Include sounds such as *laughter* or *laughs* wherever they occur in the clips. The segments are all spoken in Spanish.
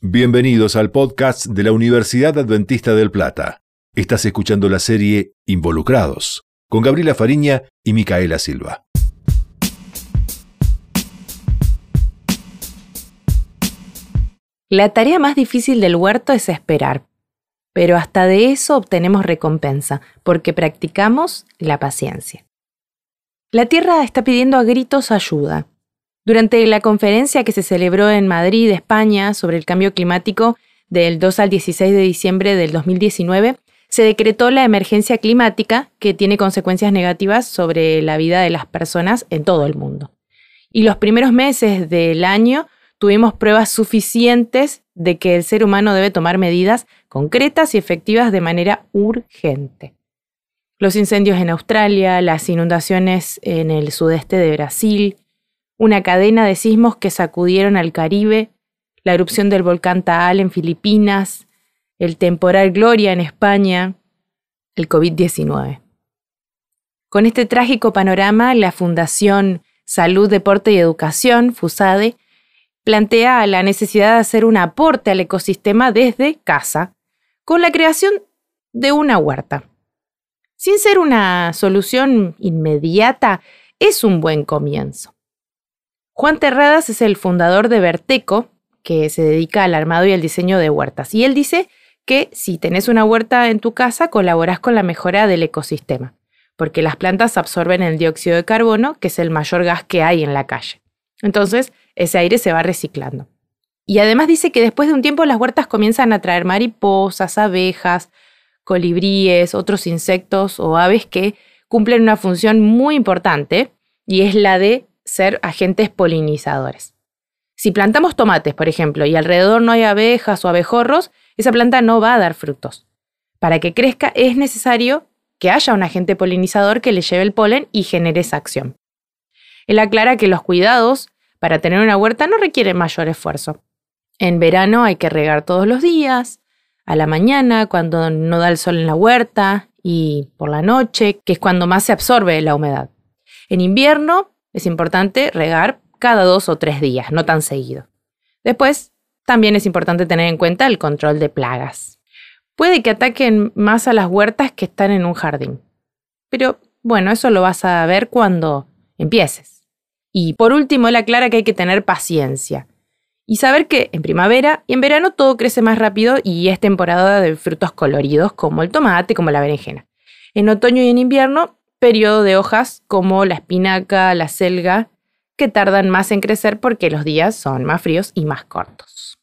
Bienvenidos al podcast de la Universidad Adventista del Plata. Estás escuchando la serie Involucrados con Gabriela Fariña y Micaela Silva. La tarea más difícil del huerto es esperar, pero hasta de eso obtenemos recompensa, porque practicamos la paciencia. La tierra está pidiendo a gritos ayuda. Durante la conferencia que se celebró en Madrid, España, sobre el cambio climático del 2 al 16 de diciembre del 2019, se decretó la emergencia climática que tiene consecuencias negativas sobre la vida de las personas en todo el mundo. Y los primeros meses del año tuvimos pruebas suficientes de que el ser humano debe tomar medidas concretas y efectivas de manera urgente. Los incendios en Australia, las inundaciones en el sudeste de Brasil, una cadena de sismos que sacudieron al Caribe, la erupción del volcán Taal en Filipinas, el temporal Gloria en España, el COVID-19. Con este trágico panorama, la Fundación Salud, Deporte y Educación, FUSADE, plantea la necesidad de hacer un aporte al ecosistema desde casa, con la creación de una huerta. Sin ser una solución inmediata, es un buen comienzo. Juan Terradas es el fundador de Verteco, que se dedica al armado y al diseño de huertas. Y él dice que si tenés una huerta en tu casa, colaborás con la mejora del ecosistema, porque las plantas absorben el dióxido de carbono, que es el mayor gas que hay en la calle. Entonces, ese aire se va reciclando. Y además dice que después de un tiempo las huertas comienzan a traer mariposas, abejas, colibríes, otros insectos o aves que cumplen una función muy importante y es la de ser agentes polinizadores. Si plantamos tomates, por ejemplo, y alrededor no hay abejas o abejorros, esa planta no va a dar frutos. Para que crezca es necesario que haya un agente polinizador que le lleve el polen y genere esa acción. Él aclara que los cuidados para tener una huerta no requieren mayor esfuerzo. En verano hay que regar todos los días, a la mañana cuando no da el sol en la huerta y por la noche, que es cuando más se absorbe la humedad. En invierno es importante regar cada dos o tres días, no tan seguido. Después, también es importante tener en cuenta el control de plagas. Puede que ataquen más a las huertas que están en un jardín. Pero bueno, eso lo vas a ver cuando empieces. Y por último, él aclara que hay que tener paciencia. Y saber que en primavera y en verano todo crece más rápido y es temporada de frutos coloridos como el tomate, como la berenjena. En otoño y en invierno periodo de hojas como la espinaca, la selga, que tardan más en crecer porque los días son más fríos y más cortos.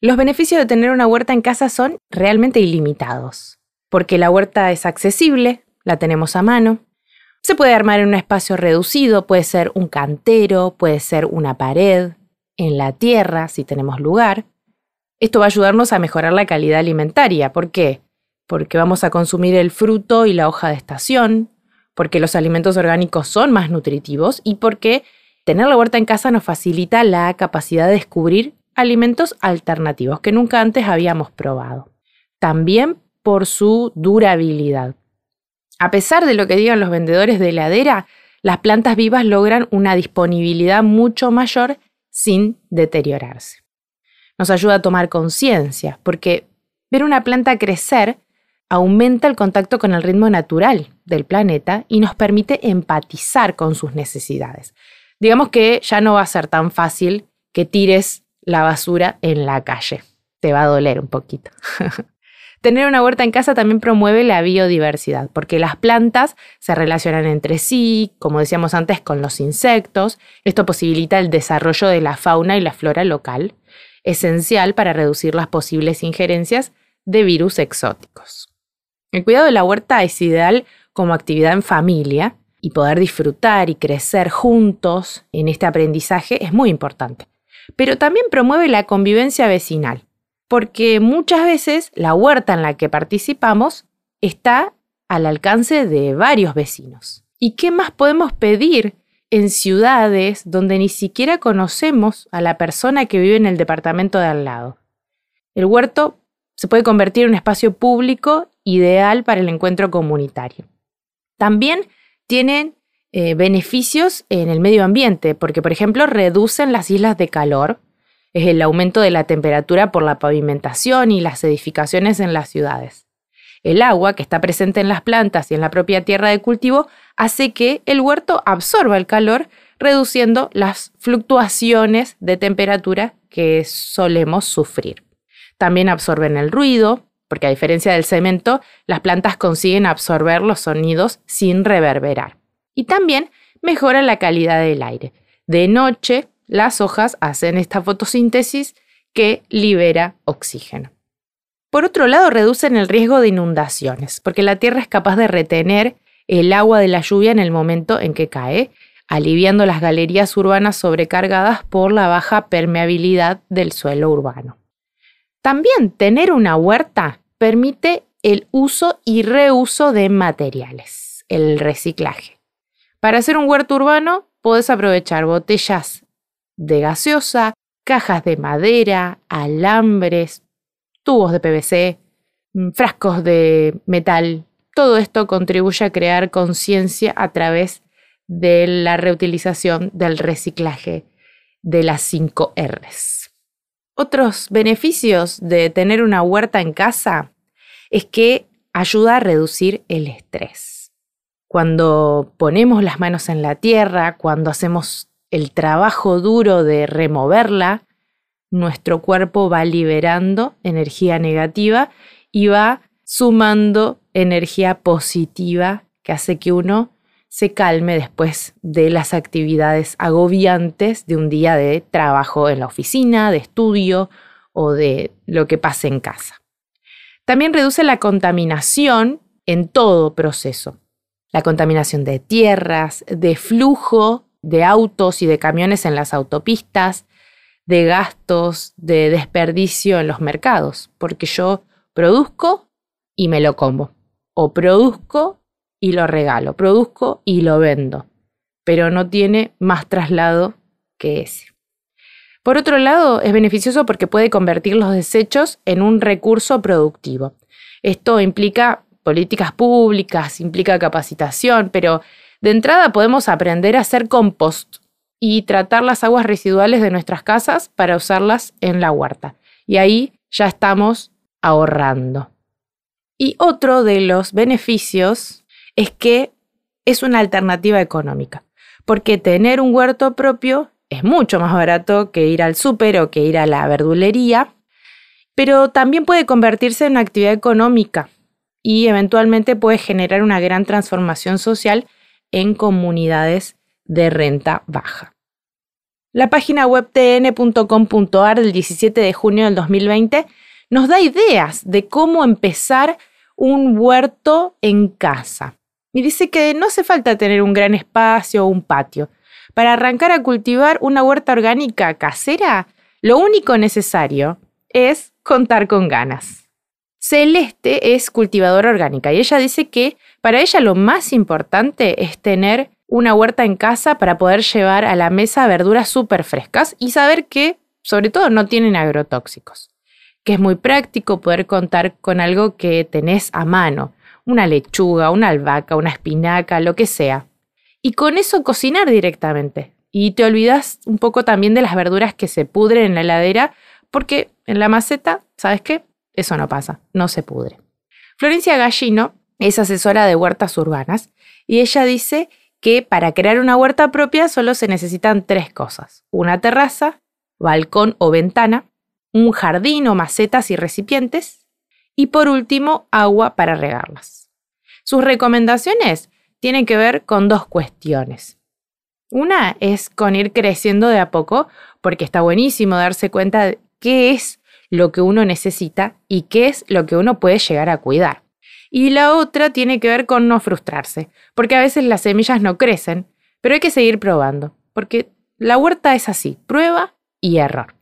Los beneficios de tener una huerta en casa son realmente ilimitados, porque la huerta es accesible, la tenemos a mano, se puede armar en un espacio reducido, puede ser un cantero, puede ser una pared, en la tierra si tenemos lugar. Esto va a ayudarnos a mejorar la calidad alimentaria. ¿Por qué? Porque vamos a consumir el fruto y la hoja de estación, porque los alimentos orgánicos son más nutritivos y porque tener la huerta en casa nos facilita la capacidad de descubrir alimentos alternativos que nunca antes habíamos probado. También por su durabilidad. A pesar de lo que digan los vendedores de heladera, las plantas vivas logran una disponibilidad mucho mayor sin deteriorarse. Nos ayuda a tomar conciencia, porque ver una planta crecer aumenta el contacto con el ritmo natural del planeta y nos permite empatizar con sus necesidades. Digamos que ya no va a ser tan fácil que tires la basura en la calle. Te va a doler un poquito. *laughs* Tener una huerta en casa también promueve la biodiversidad, porque las plantas se relacionan entre sí, como decíamos antes, con los insectos. Esto posibilita el desarrollo de la fauna y la flora local, esencial para reducir las posibles injerencias de virus exóticos. El cuidado de la huerta es ideal como actividad en familia y poder disfrutar y crecer juntos en este aprendizaje es muy importante. Pero también promueve la convivencia vecinal, porque muchas veces la huerta en la que participamos está al alcance de varios vecinos. ¿Y qué más podemos pedir en ciudades donde ni siquiera conocemos a la persona que vive en el departamento de al lado? El huerto se puede convertir en un espacio público ideal para el encuentro comunitario. También tienen eh, beneficios en el medio ambiente, porque por ejemplo reducen las islas de calor es el aumento de la temperatura por la pavimentación y las edificaciones en las ciudades. El agua que está presente en las plantas y en la propia tierra de cultivo hace que el huerto absorba el calor, reduciendo las fluctuaciones de temperatura que solemos sufrir. También absorben el ruido, porque a diferencia del cemento, las plantas consiguen absorber los sonidos sin reverberar. Y también mejora la calidad del aire. De noche, las hojas hacen esta fotosíntesis que libera oxígeno. Por otro lado, reducen el riesgo de inundaciones, porque la tierra es capaz de retener el agua de la lluvia en el momento en que cae, aliviando las galerías urbanas sobrecargadas por la baja permeabilidad del suelo urbano. También tener una huerta permite el uso y reuso de materiales, el reciclaje. Para hacer un huerto urbano, puedes aprovechar botellas de gaseosa, cajas de madera, alambres, tubos de PVC, mm, frascos de metal. Todo esto contribuye a crear conciencia a través de la reutilización del reciclaje de las 5 Rs. Otros beneficios de tener una huerta en casa es que ayuda a reducir el estrés. Cuando ponemos las manos en la tierra, cuando hacemos el trabajo duro de removerla, nuestro cuerpo va liberando energía negativa y va sumando energía positiva que hace que uno se calme después de las actividades agobiantes de un día de trabajo en la oficina, de estudio o de lo que pase en casa. También reduce la contaminación en todo proceso. La contaminación de tierras, de flujo de autos y de camiones en las autopistas, de gastos, de desperdicio en los mercados, porque yo produzco y me lo como, o produzco y lo regalo, produzco y lo vendo, pero no tiene más traslado que ese. Por otro lado, es beneficioso porque puede convertir los desechos en un recurso productivo. Esto implica políticas públicas, implica capacitación, pero de entrada podemos aprender a hacer compost y tratar las aguas residuales de nuestras casas para usarlas en la huerta. Y ahí ya estamos ahorrando. Y otro de los beneficios es que es una alternativa económica, porque tener un huerto propio es mucho más barato que ir al súper o que ir a la verdulería, pero también puede convertirse en una actividad económica y eventualmente puede generar una gran transformación social en comunidades de renta baja. La página web tn.com.ar del 17 de junio del 2020 nos da ideas de cómo empezar un huerto en casa. Y dice que no hace falta tener un gran espacio o un patio. Para arrancar a cultivar una huerta orgánica casera, lo único necesario es contar con ganas. Celeste es cultivadora orgánica y ella dice que para ella lo más importante es tener una huerta en casa para poder llevar a la mesa verduras súper frescas y saber que, sobre todo, no tienen agrotóxicos. Que es muy práctico poder contar con algo que tenés a mano, una lechuga, una albahaca, una espinaca, lo que sea. Y con eso cocinar directamente. Y te olvidas un poco también de las verduras que se pudren en la heladera, porque en la maceta, ¿sabes qué? Eso no pasa, no se pudre. Florencia Gallino es asesora de huertas urbanas y ella dice que para crear una huerta propia solo se necesitan tres cosas. Una terraza, balcón o ventana, un jardín o macetas y recipientes y por último agua para regarlas. Sus recomendaciones tienen que ver con dos cuestiones. Una es con ir creciendo de a poco porque está buenísimo darse cuenta de qué es lo que uno necesita y qué es lo que uno puede llegar a cuidar. Y la otra tiene que ver con no frustrarse, porque a veces las semillas no crecen, pero hay que seguir probando, porque la huerta es así, prueba y error.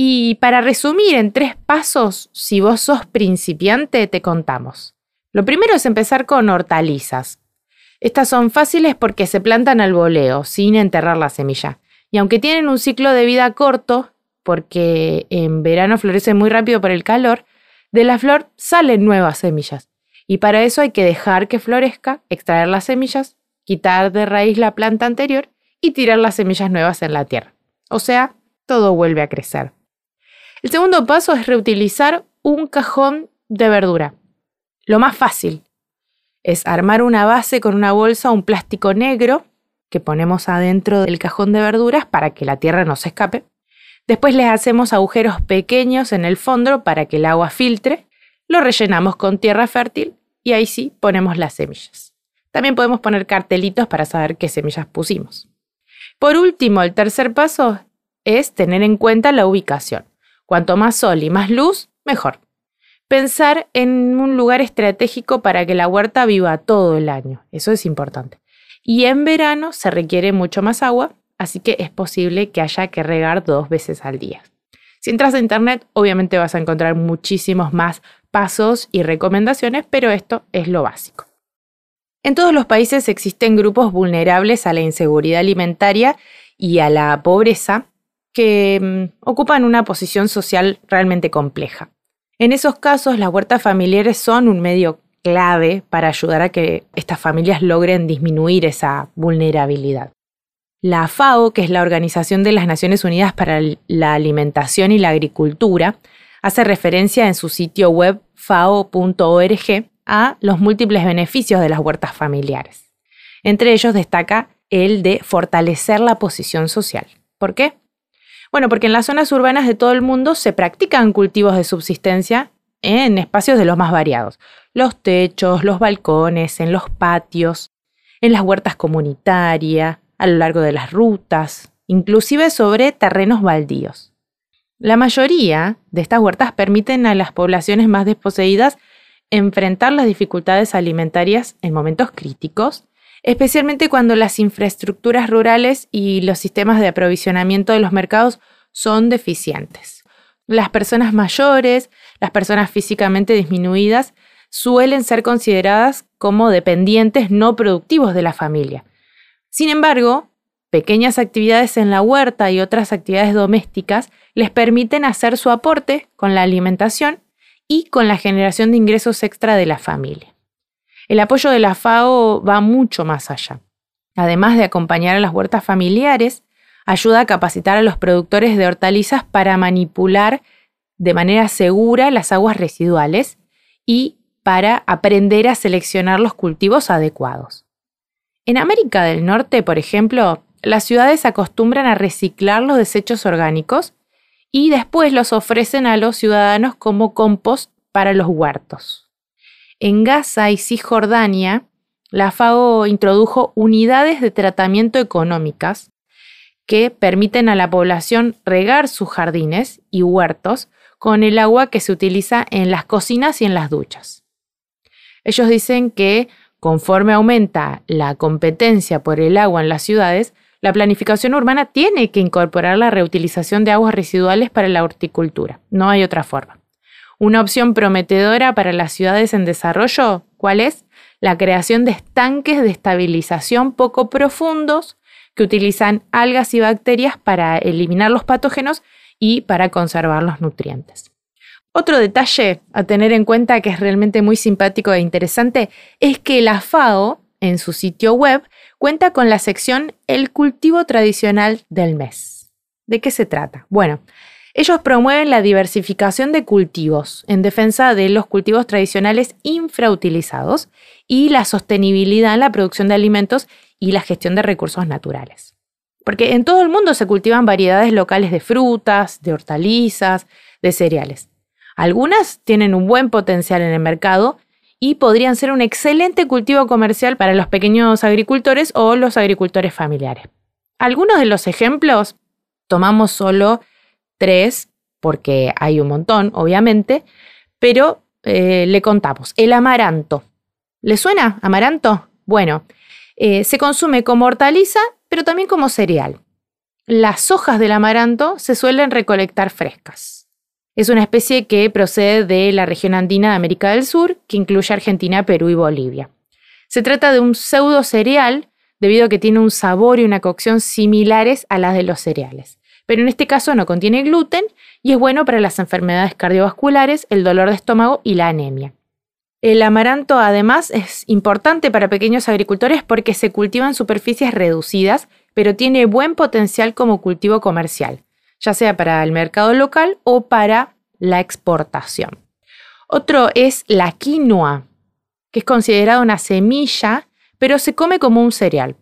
Y para resumir en tres pasos, si vos sos principiante, te contamos. Lo primero es empezar con hortalizas. Estas son fáciles porque se plantan al voleo, sin enterrar la semilla. Y aunque tienen un ciclo de vida corto, porque en verano florece muy rápido por el calor, de la flor salen nuevas semillas. Y para eso hay que dejar que florezca, extraer las semillas, quitar de raíz la planta anterior y tirar las semillas nuevas en la tierra. O sea, todo vuelve a crecer. El segundo paso es reutilizar un cajón de verdura. Lo más fácil es armar una base con una bolsa o un plástico negro que ponemos adentro del cajón de verduras para que la tierra no se escape. Después les hacemos agujeros pequeños en el fondo para que el agua filtre. Lo rellenamos con tierra fértil y ahí sí ponemos las semillas. También podemos poner cartelitos para saber qué semillas pusimos. Por último, el tercer paso es tener en cuenta la ubicación. Cuanto más sol y más luz, mejor. Pensar en un lugar estratégico para que la huerta viva todo el año. Eso es importante. Y en verano se requiere mucho más agua, así que es posible que haya que regar dos veces al día. Si entras a internet, obviamente vas a encontrar muchísimos más pasos y recomendaciones, pero esto es lo básico. En todos los países existen grupos vulnerables a la inseguridad alimentaria y a la pobreza que mm, ocupan una posición social realmente compleja. En esos casos, las huertas familiares son un medio clave para ayudar a que estas familias logren disminuir esa vulnerabilidad. La FAO, que es la Organización de las Naciones Unidas para la Alimentación y la Agricultura, hace referencia en su sitio web fao.org a los múltiples beneficios de las huertas familiares. Entre ellos destaca el de fortalecer la posición social. ¿Por qué? Bueno, porque en las zonas urbanas de todo el mundo se practican cultivos de subsistencia en espacios de los más variados. Los techos, los balcones, en los patios, en las huertas comunitarias, a lo largo de las rutas, inclusive sobre terrenos baldíos. La mayoría de estas huertas permiten a las poblaciones más desposeídas enfrentar las dificultades alimentarias en momentos críticos, especialmente cuando las infraestructuras rurales y los sistemas de aprovisionamiento de los mercados son deficientes. Las personas mayores, las personas físicamente disminuidas, suelen ser consideradas como dependientes no productivos de la familia. Sin embargo, pequeñas actividades en la huerta y otras actividades domésticas les permiten hacer su aporte con la alimentación y con la generación de ingresos extra de la familia. El apoyo de la FAO va mucho más allá. Además de acompañar a las huertas familiares, ayuda a capacitar a los productores de hortalizas para manipular de manera segura las aguas residuales y para aprender a seleccionar los cultivos adecuados. En América del Norte, por ejemplo, las ciudades acostumbran a reciclar los desechos orgánicos y después los ofrecen a los ciudadanos como compost para los huertos. En Gaza y Cisjordania, la FAO introdujo unidades de tratamiento económicas que permiten a la población regar sus jardines y huertos con el agua que se utiliza en las cocinas y en las duchas. Ellos dicen que conforme aumenta la competencia por el agua en las ciudades, la planificación urbana tiene que incorporar la reutilización de aguas residuales para la horticultura. No hay otra forma. Una opción prometedora para las ciudades en desarrollo, ¿cuál es? La creación de estanques de estabilización poco profundos que utilizan algas y bacterias para eliminar los patógenos y para conservar los nutrientes. Otro detalle a tener en cuenta que es realmente muy simpático e interesante es que la FAO, en su sitio web, cuenta con la sección El cultivo tradicional del mes. ¿De qué se trata? Bueno, ellos promueven la diversificación de cultivos en defensa de los cultivos tradicionales infrautilizados y la sostenibilidad en la producción de alimentos y la gestión de recursos naturales. Porque en todo el mundo se cultivan variedades locales de frutas, de hortalizas, de cereales. Algunas tienen un buen potencial en el mercado y podrían ser un excelente cultivo comercial para los pequeños agricultores o los agricultores familiares. Algunos de los ejemplos, tomamos solo tres, porque hay un montón, obviamente, pero eh, le contamos. El amaranto. ¿Le suena amaranto? Bueno, eh, se consume como hortaliza, pero también como cereal. Las hojas del amaranto se suelen recolectar frescas. Es una especie que procede de la región andina de América del Sur, que incluye Argentina, Perú y Bolivia. Se trata de un pseudo cereal debido a que tiene un sabor y una cocción similares a las de los cereales. Pero en este caso no contiene gluten y es bueno para las enfermedades cardiovasculares, el dolor de estómago y la anemia. El amaranto además es importante para pequeños agricultores porque se cultiva en superficies reducidas, pero tiene buen potencial como cultivo comercial, ya sea para el mercado local o para la exportación. Otro es la quinoa, que es considerada una semilla, pero se come como un cereal.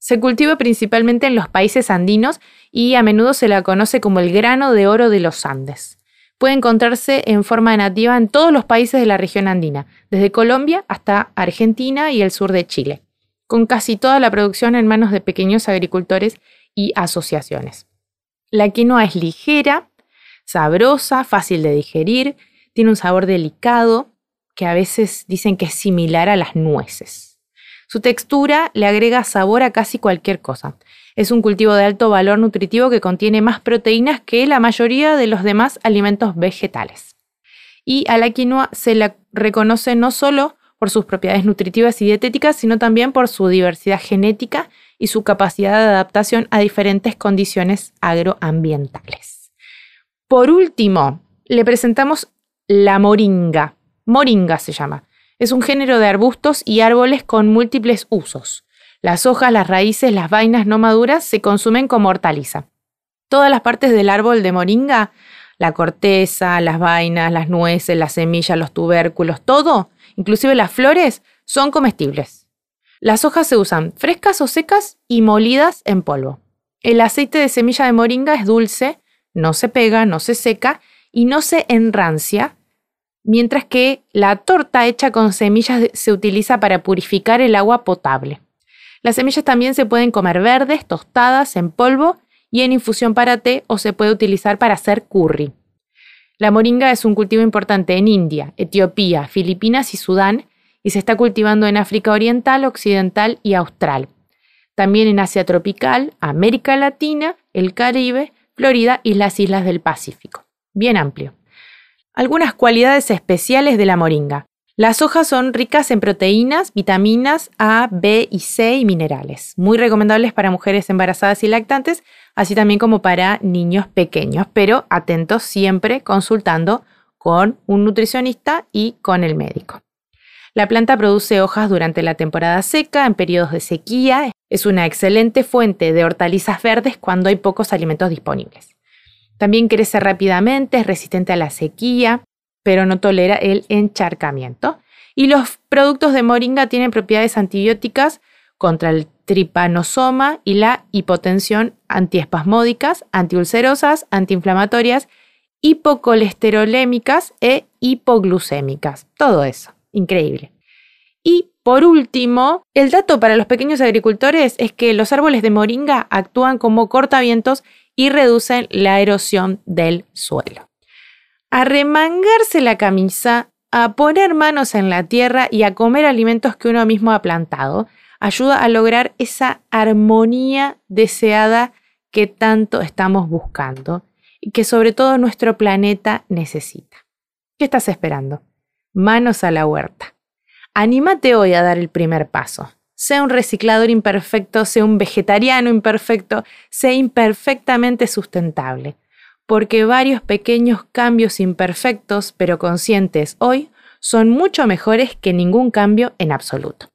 Se cultiva principalmente en los países andinos y a menudo se la conoce como el grano de oro de los Andes. Puede encontrarse en forma nativa en todos los países de la región andina, desde Colombia hasta Argentina y el sur de Chile, con casi toda la producción en manos de pequeños agricultores y asociaciones. La quinoa es ligera, sabrosa, fácil de digerir, tiene un sabor delicado que a veces dicen que es similar a las nueces. Su textura le agrega sabor a casi cualquier cosa. Es un cultivo de alto valor nutritivo que contiene más proteínas que la mayoría de los demás alimentos vegetales. Y a la quinoa se la reconoce no solo por sus propiedades nutritivas y dietéticas, sino también por su diversidad genética y su capacidad de adaptación a diferentes condiciones agroambientales. Por último, le presentamos la moringa. Moringa se llama. Es un género de arbustos y árboles con múltiples usos. Las hojas, las raíces, las vainas no maduras se consumen como hortaliza. Todas las partes del árbol de moringa, la corteza, las vainas, las nueces, las semillas, los tubérculos, todo, inclusive las flores, son comestibles. Las hojas se usan frescas o secas y molidas en polvo. El aceite de semilla de moringa es dulce, no se pega, no se seca y no se enrancia, mientras que la torta hecha con semillas se utiliza para purificar el agua potable. Las semillas también se pueden comer verdes, tostadas, en polvo y en infusión para té o se puede utilizar para hacer curry. La moringa es un cultivo importante en India, Etiopía, Filipinas y Sudán y se está cultivando en África Oriental, Occidental y Austral. También en Asia tropical, América Latina, el Caribe, Florida y las islas del Pacífico. Bien amplio. Algunas cualidades especiales de la moringa. Las hojas son ricas en proteínas, vitaminas A, B y C y minerales, muy recomendables para mujeres embarazadas y lactantes, así también como para niños pequeños, pero atentos siempre consultando con un nutricionista y con el médico. La planta produce hojas durante la temporada seca, en periodos de sequía. Es una excelente fuente de hortalizas verdes cuando hay pocos alimentos disponibles. También crece rápidamente, es resistente a la sequía, pero no tolera el encharcamiento. Y los productos de moringa tienen propiedades antibióticas contra el tripanosoma y la hipotensión antiespasmódicas, antiulcerosas, antiinflamatorias, hipocolesterolémicas e hipoglucémicas. Todo eso, increíble. Y por último, el dato para los pequeños agricultores es que los árboles de moringa actúan como cortavientos y reducen la erosión del suelo. A remangarse la camisa, a poner manos en la tierra y a comer alimentos que uno mismo ha plantado, ayuda a lograr esa armonía deseada que tanto estamos buscando y que sobre todo nuestro planeta necesita. ¿Qué estás esperando? Manos a la huerta. Anímate hoy a dar el primer paso sea un reciclador imperfecto, sea un vegetariano imperfecto, sea imperfectamente sustentable, porque varios pequeños cambios imperfectos pero conscientes hoy son mucho mejores que ningún cambio en absoluto.